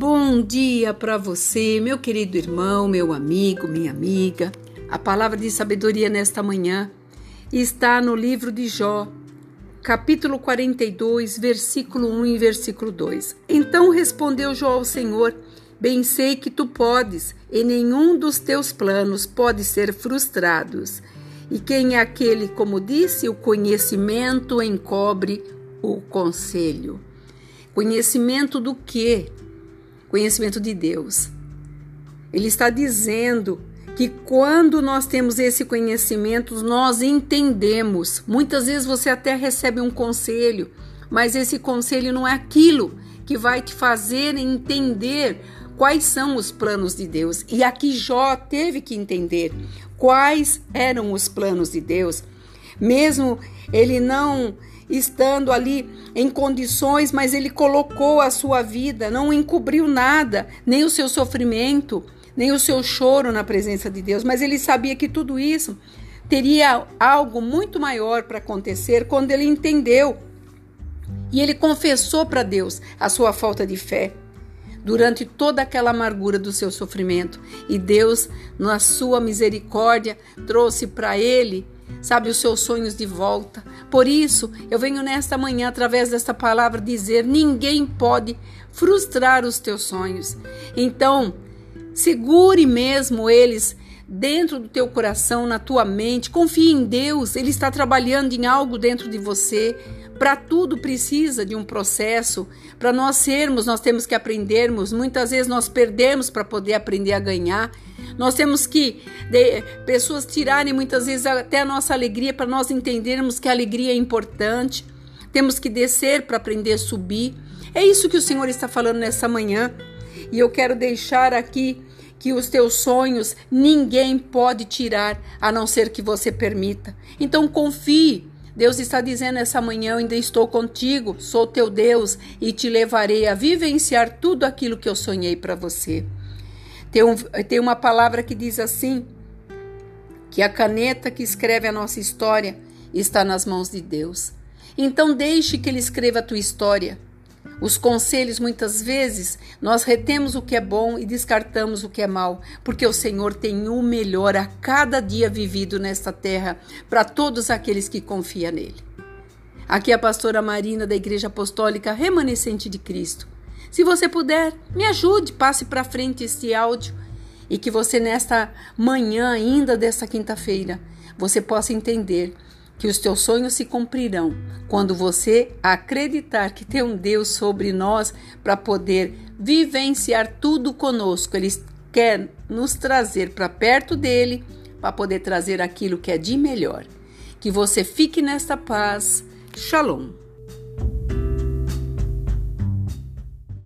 Bom dia para você, meu querido irmão, meu amigo, minha amiga. A palavra de sabedoria nesta manhã está no livro de Jó, capítulo 42, versículo 1 e versículo 2. Então respondeu Jó ao Senhor: Bem sei que tu podes, e nenhum dos teus planos pode ser frustrados. E quem é aquele, como disse, o conhecimento encobre o conselho. Conhecimento do quê? Conhecimento de Deus. Ele está dizendo que quando nós temos esse conhecimento, nós entendemos. Muitas vezes você até recebe um conselho, mas esse conselho não é aquilo que vai te fazer entender quais são os planos de Deus. E aqui Jó teve que entender quais eram os planos de Deus. Mesmo ele não estando ali em condições, mas ele colocou a sua vida, não encobriu nada, nem o seu sofrimento, nem o seu choro na presença de Deus, mas ele sabia que tudo isso teria algo muito maior para acontecer quando ele entendeu e ele confessou para Deus a sua falta de fé durante toda aquela amargura do seu sofrimento. E Deus, na sua misericórdia, trouxe para ele sabe, os seus sonhos de volta. Por isso, eu venho nesta manhã, através desta palavra, dizer: ninguém pode frustrar os teus sonhos. Então, segure mesmo eles dentro do teu coração, na tua mente. Confie em Deus, Ele está trabalhando em algo dentro de você. Para tudo precisa de um processo. Para nós sermos, nós temos que aprendermos. Muitas vezes nós perdemos para poder aprender a ganhar. Nós temos que de, pessoas tirarem muitas vezes até a nossa alegria para nós entendermos que a alegria é importante. Temos que descer para aprender a subir. É isso que o Senhor está falando nessa manhã. E eu quero deixar aqui que os teus sonhos ninguém pode tirar a não ser que você permita. Então confie. Deus está dizendo essa manhã: Eu ainda estou contigo, sou teu Deus e te levarei a vivenciar tudo aquilo que eu sonhei para você. Tem, um, tem uma palavra que diz assim: que a caneta que escreve a nossa história está nas mãos de Deus. Então deixe que Ele escreva a tua história. Os conselhos, muitas vezes, nós retemos o que é bom e descartamos o que é mal, porque o Senhor tem o melhor a cada dia vivido nesta terra para todos aqueles que confiam nele. Aqui é a pastora Marina da Igreja Apostólica Remanescente de Cristo. Se você puder, me ajude, passe para frente este áudio e que você nesta manhã ainda desta quinta-feira, você possa entender que os teus sonhos se cumprirão quando você acreditar que tem um Deus sobre nós para poder vivenciar tudo conosco. Ele quer nos trazer para perto dele para poder trazer aquilo que é de melhor. Que você fique nesta paz. Shalom.